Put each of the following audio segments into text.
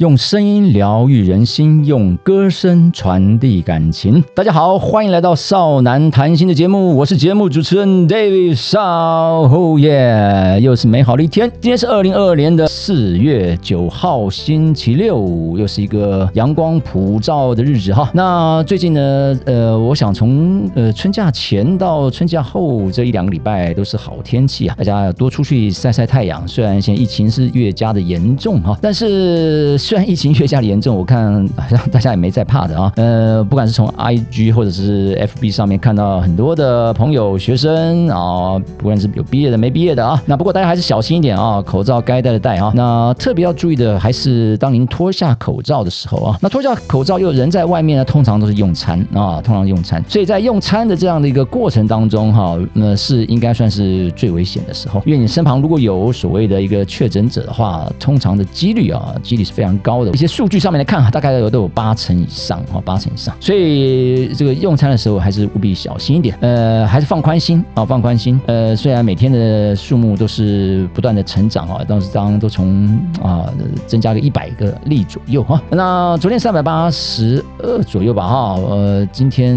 用声音疗愈人心，用歌声传递感情。大家好，欢迎来到少男谈心的节目，我是节目主持人 David 少哦耶，又是美好的一天。今天是二零二二年的四月九号，星期六，又是一个阳光普照的日子哈。那最近呢，呃，我想从呃春假前到春假后这一两个礼拜都是好天气啊，大家要多出去晒晒太阳。虽然现在疫情是越加的严重哈，但是。虽然疫情越加严重，我看好像大家也没在怕的啊。呃，不管是从 IG 或者是 FB 上面看到很多的朋友、学生啊，不管是有毕业的、没毕业的啊，那不过大家还是小心一点啊，口罩该戴的戴啊。那特别要注意的还是当您脱下口罩的时候啊，那脱下口罩又人在外面呢，通常都是用餐啊，通常用餐，所以在用餐的这样的一个过程当中哈，那是应该算是最危险的时候，因为你身旁如果有所谓的一个确诊者的话，通常的几率啊，几率是非常。高的一些数据上面来看啊，大概有都有八成以上啊，八成以上。所以这个用餐的时候还是务必小心一点，呃，还是放宽心啊，放宽心。呃，虽然每天的数目都是不断的成长啊，当时当都从啊增加个一百个例左右哈。那昨天三百八十二左右吧哈，呃，今天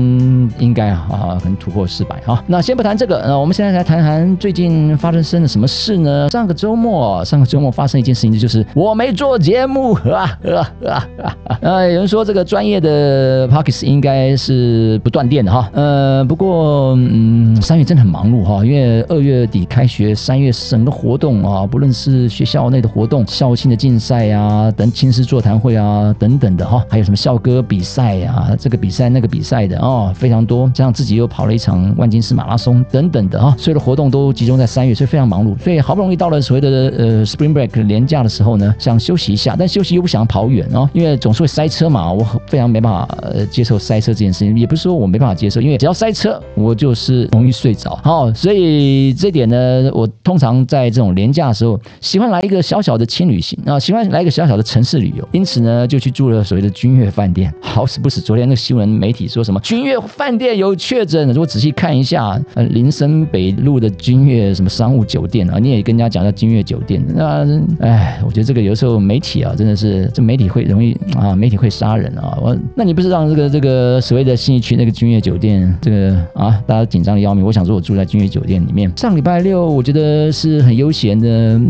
应该啊可能突破四百哈。那先不谈这个，呃，我们现在来谈谈最近发生了什么事呢？上个周末，上个周末发生一件事情，就是我没做节目。啊啊啊啊！有人说这个专业的 Parkes 应该是不断电的哈。呃，不过嗯，三月真的很忙碌哈，因为二月底开学，三月整个活动啊，不论是学校内的活动、校庆的竞赛呀、等青师座谈会啊等等的哈，还有什么校歌比赛啊、这个比赛那个比赛的哦，非常多。加上自己又跑了一场万金市马拉松等等的哈，所有的活动都集中在三月，所以非常忙碌。所以好不容易到了所谓的呃 Spring Break 年假的时候呢，想休息一下，但休息又不想跑远哦，因为总是会塞车嘛，我非常没办法接受塞车这件事情，也不是说我没办法接受，因为只要塞车，我就是容易睡着。好，所以这点呢，我通常在这种廉价的时候，喜欢来一个小小的轻旅行啊，喜欢来一个小小的城市旅游，因此呢，就去住了所谓的君悦饭店。好死不死，昨天那个新闻媒体说什么君悦饭店有确诊，如果仔细看一下，呃，林森北路的君悦什么商务酒店啊，你也跟人家讲叫君悦酒店，那哎，我觉得这个有时候媒体啊，真的是是这媒。体会容易啊，媒体会杀人啊！我那你不是让这个这个所谓的新义区那个君悦酒店这个啊，大家紧张的要命。我想说，我住在君悦酒店里面。上礼拜六，我觉得是很悠闲的，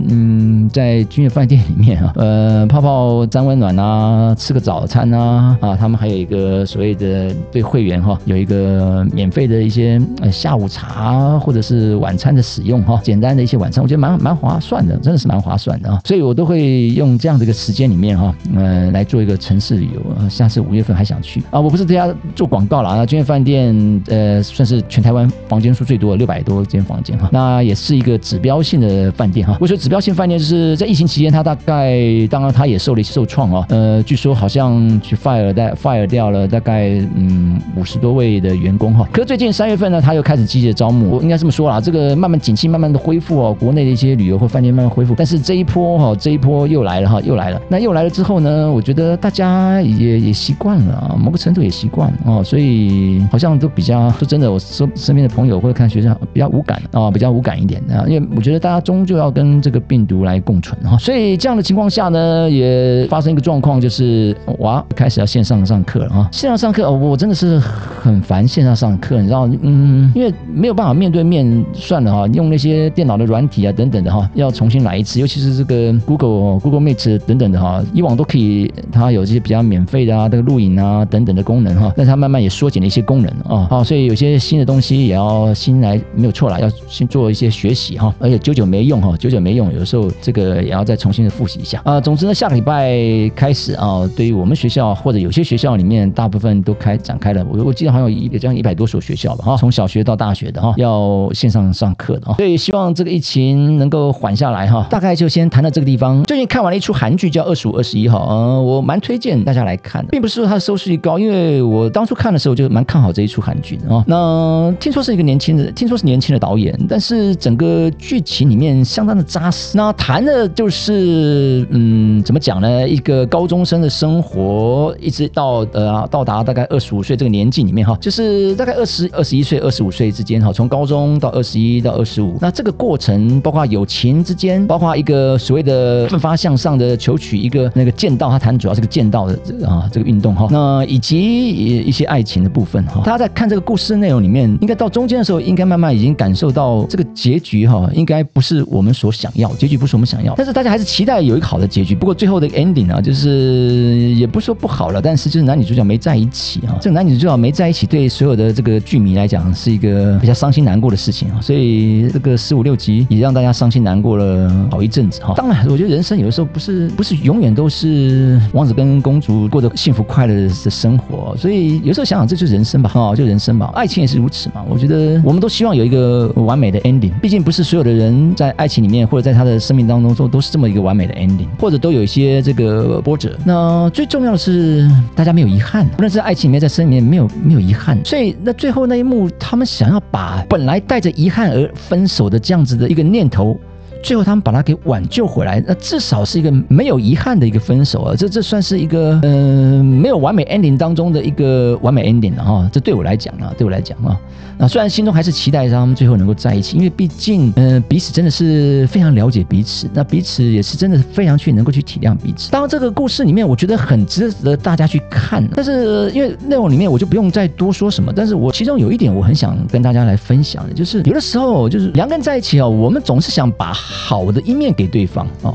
嗯，在君悦饭店里面啊，呃，泡泡沾温暖啊，吃个早餐啊，啊，他们还有一个所谓的对会员哈，有一个免费的一些呃下午茶或者是晚餐的使用哈，简单的一些晚餐，我觉得蛮蛮划算的，真的是蛮划算的啊！所以我都会用这样的一个时间里面面哈。呃，来做一个城市旅游，下次五月份还想去啊！我不是这家做广告了啊，君悦饭店呃，算是全台湾房间数最多的六百多间房间哈，那也是一个指标性的饭店哈。我说指标性饭店就是在疫情期间，它大概当然它也受了一些受创啊，呃，据说好像去 fire 带 fire 掉了大概嗯五十多位的员工哈。可是最近三月份呢，他又开始积极的招募，我应该这么说啦，这个慢慢景气慢慢的恢复哦，国内的一些旅游或饭店慢慢恢复，但是这一波哈，这一波又来了哈，又来了，那又来了之后。呢，我觉得大家也也习惯了啊，某个程度也习惯哦，所以好像都比较说真的，我身身边的朋友或者看学校比较无感啊，比较无感一点啊，因为我觉得大家终究要跟这个病毒来共存哈，所以这样的情况下呢，也发生一个状况，就是哇，开始要线上上课了啊，线上上课，我真的是很烦线上上课，你知道，嗯，因为没有办法面对面，算了哈，用那些电脑的软体啊等等的哈，要重新来一次，尤其是这个 Google Google Meet 等等的哈，以往都。可以，它有这些比较免费的啊，这个录影啊等等的功能哈，但它慢慢也缩减了一些功能啊，好，所以有些新的东西也要新来，没有错了，要先做一些学习哈，而且久久没用哈，久久没用，有时候这个也要再重新的复习一下啊。总之呢，下个礼拜开始啊，对于我们学校或者有些学校里面，大部分都开展开了，我我记得好像有这样一百多所学校吧哈，从小学到大学的哈，要线上上课的哈，所以希望这个疫情能够缓下来哈。大概就先谈到这个地方。最近看完了一出韩剧叫《二十五二十一号》。呃，我蛮推荐大家来看的，并不是说它的收视率高，因为我当初看的时候就蛮看好这一出韩剧的啊。那听说是一个年轻的，听说是年轻的导演，但是整个剧情里面相当的扎实。那谈的就是嗯，怎么讲呢？一个高中生的生活，一直到呃到达大概二十五岁这个年纪里面哈，就是大概二十二十一岁、二十五岁之间哈，从高中到二十一到二十五，那这个过程包括友情之间，包括一个所谓的奋发向上的求取一个那个剑道，他谈主要是个剑道的啊这个运动哈，那以及一些爱情的部分哈，大家在看这个故事内容里面，应该到中间的时候，应该慢慢已经感受到这个结局哈，应该不是我们所想要，结局不是我们想要，但是大家还是期待有一个好的结局。不过最后的 ending 啊，就是也不说不好了，但是就是男女主角没在一起啊，这个男女主角没在一起，对所有的这个剧迷来讲是一个比较伤心难过的事情啊，所以这个十五六集也让大家伤心难过了好一阵子哈。当然，我觉得人生有的时候不是不是永远都是王子跟公主过着幸福快乐的生活，所以有时候想想这就是人生吧，哈，就人生吧，爱情也是如此嘛。我觉得我们都希望有一个完美的 ending，毕竟不是所有的人在爱情里面或者在他的生命当中都都是这么一个完美的 ending，或者都有一些这个波折。那最重要的是大家没有遗憾，不论是爱情里面在生命里面没有没有遗憾，所以那最后那一幕，他们想要把本来带着遗憾而分手的这样子的一个念头。最后他们把他给挽救回来，那至少是一个没有遗憾的一个分手啊！这这算是一个嗯没有完美 ending 当中的一个完美 ending 了哈！这对我来讲啊，对我来讲啊，那虽然心中还是期待他们最后能够在一起，因为毕竟嗯彼此真的是非常了解彼此，那彼此也是真的非常去能够去体谅彼此。当然这个故事里面我觉得很值得大家去看，但是因为内容里面我就不用再多说什么。但是我其中有一点我很想跟大家来分享的，就是有的时候就是两个人在一起啊，我们总是想把。好的一面给对方啊。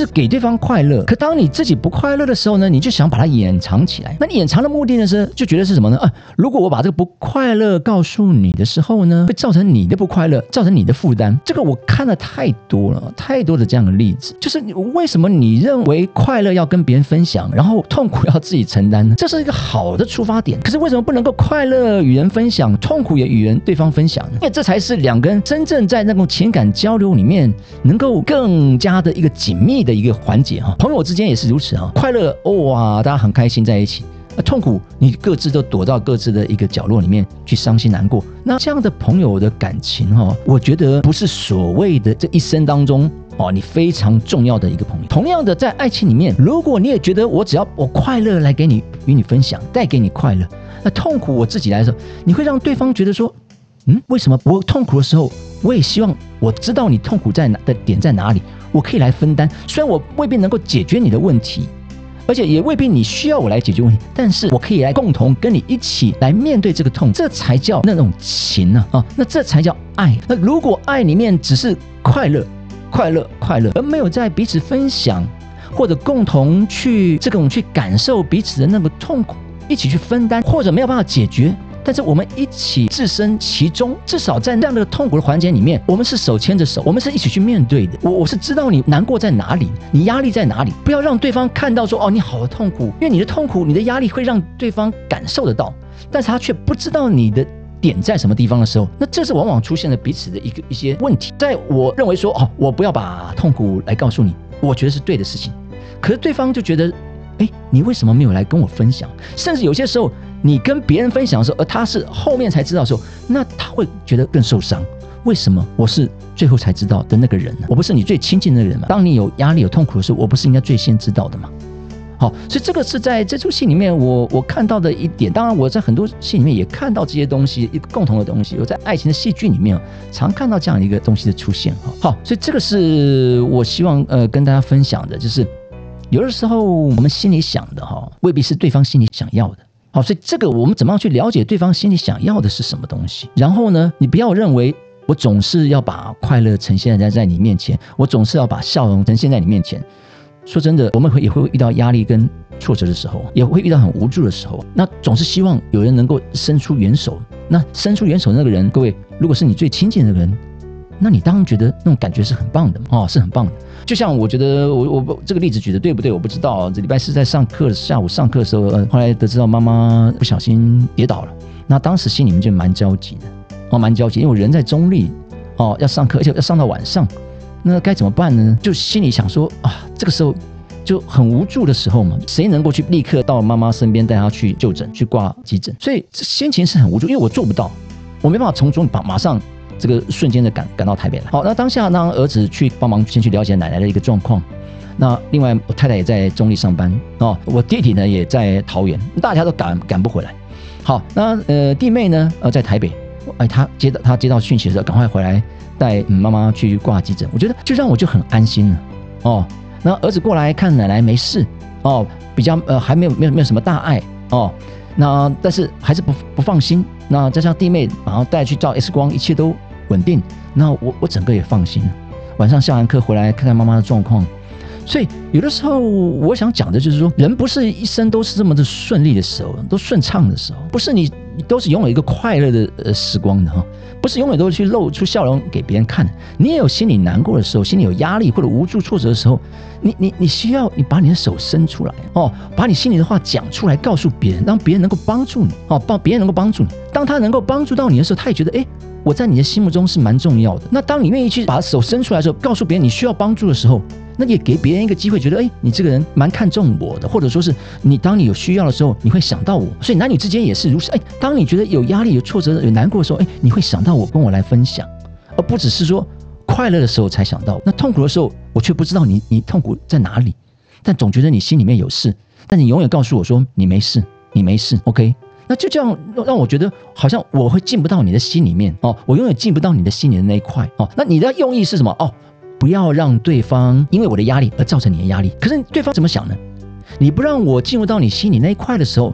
是给对方快乐，可当你自己不快乐的时候呢，你就想把它掩藏起来。那你掩藏的目的呢是就觉得是什么呢？啊，如果我把这个不快乐告诉你的时候呢，会造成你的不快乐，造成你的负担。这个我看了太多了，太多的这样的例子。就是为什么你认为快乐要跟别人分享，然后痛苦要自己承担呢？这是一个好的出发点。可是为什么不能够快乐与人分享，痛苦也与人对方分享呢？因为这才是两个人真正在那种情感交流里面能够更加的一个紧密。的一个环节哈，朋友之间也是如此哈，快乐哇，大家很开心在一起；那痛苦，你各自都躲到各自的一个角落里面去伤心难过。那这样的朋友的感情哈，我觉得不是所谓的这一生当中哦，你非常重要的一个朋友。同样的，在爱情里面，如果你也觉得我只要我快乐来给你与你分享，带给你快乐，那痛苦我自己来说，你会让对方觉得说，嗯，为什么我痛苦的时候，我也希望我知道你痛苦在哪的点在哪里。我可以来分担，虽然我未必能够解决你的问题，而且也未必你需要我来解决问题，但是我可以来共同跟你一起来面对这个痛，这才叫那种情呢啊！那这才叫爱。那如果爱里面只是快乐、快乐、快乐，而没有在彼此分享或者共同去这种去感受彼此的那个痛苦，一起去分担，或者没有办法解决。但是我们一起置身其中，至少在这样的痛苦的环节里面，我们是手牵着手，我们是一起去面对的。我我是知道你难过在哪里，你压力在哪里，不要让对方看到说哦你好痛苦，因为你的痛苦、你的压力会让对方感受得到，但是他却不知道你的点在什么地方的时候，那这是往往出现了彼此的一个一些问题。在我认为说哦，我不要把痛苦来告诉你，我觉得是对的事情，可是对方就觉得，哎，你为什么没有来跟我分享？甚至有些时候。你跟别人分享的时候，而他是后面才知道的时候，那他会觉得更受伤。为什么我是最后才知道的那个人呢？我不是你最亲近的人吗？当你有压力、有痛苦的时候，我不是应该最先知道的吗？好，所以这个是在这出戏里面我我看到的一点。当然，我在很多戏里面也看到这些东西，一个共同的东西。我在爱情的戏剧里面常看到这样一个东西的出现。哈，好，所以这个是我希望呃跟大家分享的，就是有的时候我们心里想的哈，未必是对方心里想要的。好，所以这个我们怎么样去了解对方心里想要的是什么东西？然后呢，你不要认为我总是要把快乐呈现在在你面前，我总是要把笑容呈现在你面前。说真的，我们会也会遇到压力跟挫折的时候，也会遇到很无助的时候。那总是希望有人能够伸出援手。那伸出援手那个人，各位，如果是你最亲近的人。那你当然觉得那种感觉是很棒的哦，是很棒的。就像我觉得我我这个例子举的对不对？我不知道。这礼拜四在上课下午上课的时候，呃后来得知到妈妈不小心跌倒了，那当时心里面就蛮焦急的哦，蛮焦急，因为我人在中立哦，要上课，而且要上到晚上，那该怎么办呢？就心里想说啊，这个时候就很无助的时候嘛，谁能够去立刻到妈妈身边带她去就诊、去挂急诊？所以心情是很无助，因为我做不到，我没办法从中把马上这个瞬间的赶赶到台北来。好，那当下让儿子去帮忙先去了解奶奶的一个状况。那另外我太太也在中立上班哦，我弟弟呢也在桃园，大家都赶赶不回来。好，那呃弟妹呢呃在台北，哎他接到他接到讯息的时候，赶快回来带妈妈去挂急诊。我觉得就让我就很安心了哦。那儿子过来看奶奶没事哦，比较呃还没有没有没有什么大碍哦，那但是还是不不放心。那加上弟妹然后带去照 X 光，一切都稳定，那我我整个也放心。晚上下完课回来看看妈妈的状况。所以有的时候，我想讲的就是说，人不是一生都是这么的顺利的时候，都顺畅的时候，不是你都是拥有一个快乐的呃时光的哈，不是永远都是去露出笑容给别人看。你也有心里难过的时候，心里有压力或者无助挫折的时候，你你你需要你把你的手伸出来哦，把你心里的话讲出来，告诉别人，让别人能够帮助你哦，帮别人能够帮助你。当他能够帮助到你的时候，他也觉得哎，我在你的心目中是蛮重要的。那当你愿意去把手伸出来的时候，告诉别人你需要帮助的时候。那也给别人一个机会，觉得哎，你这个人蛮看重我的，或者说是你当你有需要的时候，你会想到我。所以男女之间也是如此。哎，当你觉得有压力、有挫折、有难过的时候，哎，你会想到我，跟我来分享，而不只是说快乐的时候才想到。那痛苦的时候，我却不知道你你痛苦在哪里，但总觉得你心里面有事，但你永远告诉我说你没事，你没事。OK，那就这样让我觉得好像我会进不到你的心里面哦，我永远进不到你的心里的那一块哦。那你的用意是什么？哦。不要让对方因为我的压力而造成你的压力。可是对方怎么想呢？你不让我进入到你心里那一块的时候，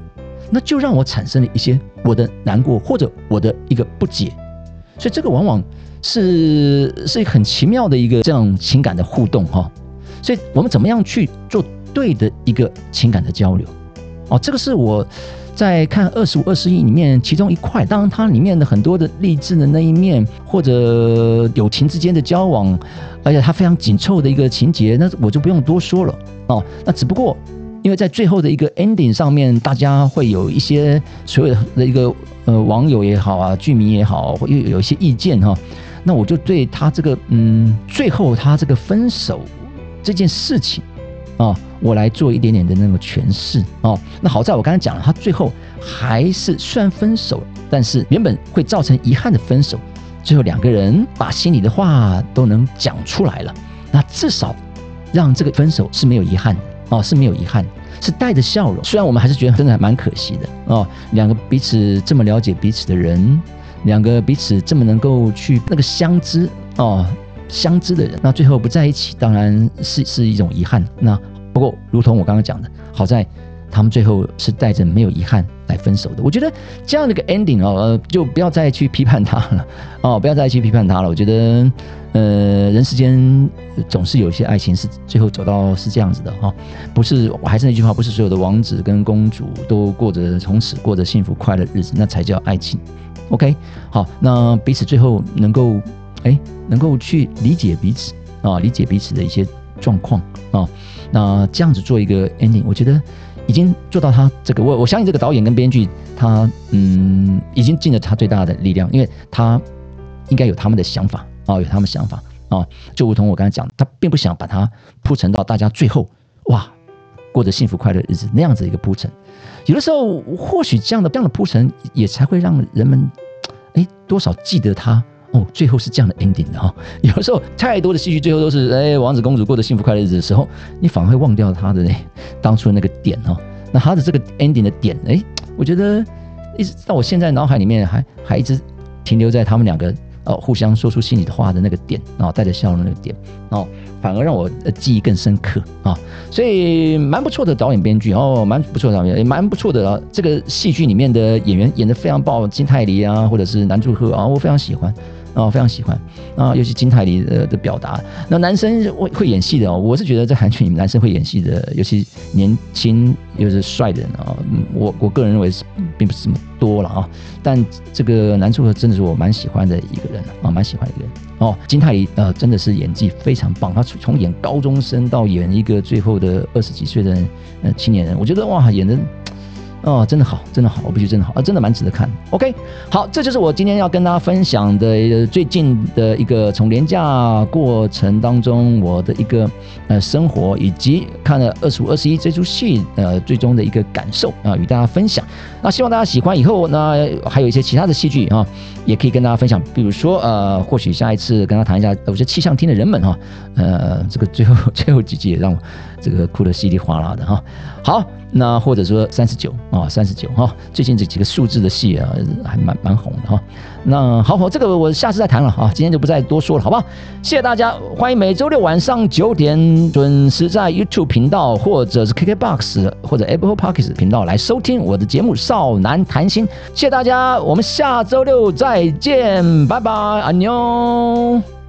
那就让我产生了一些我的难过或者我的一个不解。所以这个往往是是很奇妙的一个这样情感的互动哈。所以我们怎么样去做对的一个情感的交流？哦，这个是我。在看二十五二十一里面，其中一块，当然它里面的很多的励志的那一面，或者友情之间的交往，而且它非常紧凑的一个情节，那我就不用多说了哦。那只不过因为在最后的一个 ending 上面，大家会有一些所有的一个呃网友也好啊，剧迷也好，会有一些意见哈。那我就对他这个嗯，最后他这个分手这件事情。啊，我来做一点点的那个诠释哦。那好在我刚才讲了，他最后还是虽然分手，但是原本会造成遗憾的分手，最后两个人把心里的话都能讲出来了。那至少让这个分手是没有遗憾哦，是没有遗憾，是带着笑容。虽然我们还是觉得真的还蛮可惜的哦，两个彼此这么了解彼此的人，两个彼此这么能够去那个相知哦。相知的人，那最后不在一起，当然是是一种遗憾。那不过，如同我刚刚讲的，好在他们最后是带着没有遗憾来分手的。我觉得这样的一个 ending 哦，呃，就不要再去批判他了 哦，不要再去批判他了。我觉得，呃，人世间总是有一些爱情是最后走到是这样子的哈，不是，我还是那句话，不是所有的王子跟公主都过着从此过着幸福快乐日子，那才叫爱情。OK，好，那彼此最后能够。哎，能够去理解彼此啊，理解彼此的一些状况啊，那这样子做一个 ending，我觉得已经做到他这个，我我相信这个导演跟编剧他嗯，已经尽了他最大的力量，因为他应该有他们的想法啊，有他们想法啊，就如同我刚才讲，他并不想把它铺陈到大家最后哇过着幸福快乐日子那样子一个铺陈，有的时候或许这样的这样的铺陈也才会让人们哎多少记得他。哦，最后是这样的 ending 的哈。有时候太多的戏剧最后都是哎，王子公主过着幸福快乐日的时候，你反而会忘掉他的那当初的那个点哈。那他的这个 ending 的点，哎，我觉得一直到我现在脑海里面还还一直停留在他们两个哦互相说出心里的话的那个点，然后带着笑容那个点哦。反而让我记忆更深刻啊，所以蛮不错的导演编剧哦，蛮不错的导演，也蛮不错的啊。这个戏剧里面的演员演的非常棒，金泰梨啊，或者是南柱赫啊，我非常喜欢。啊，非常喜欢啊，尤其金泰梨的的表达。那男生会会演戏的哦，我是觉得在韩剧里面，男生会演戏的，尤其年轻又是帅的人啊，我我个人认为是并不是这么多了啊。但这个男主角真的是我蛮喜欢的一个人啊，蛮喜欢一个人哦。金泰梨呃，真的是演技非常棒，他从演高中生到演一个最后的二十几岁的呃青年人，我觉得哇，演的哦，真的好，真的好，我必须真的好啊，真的蛮值得看。OK，好，这就是我今天要跟大家分享的最近的一个从廉价过程当中我的一个呃生活，以及看了二十五、二十一这出戏呃最终的一个感受啊，与大家分享。那希望大家喜欢，以后呢还有一些其他的戏剧啊，也可以跟大家分享。比如说呃，或许下一次跟他谈一下，有些气象厅的人们哈，呃，这个最后最后几集也让我这个哭得稀里哗啦的哈。好。那或者说三十九啊，三十九哈，最近这几个数字的戏啊，还蛮蛮红的哈。那好，好，这个我下次再谈了啊，今天就不再多说了，好不好？谢谢大家，欢迎每周六晚上九点准时在 YouTube 频道或者是 KKBox 或者 Apple Podcast 频道来收听我的节目《少男谈心》。谢谢大家，我们下周六再见，拜拜，安妞。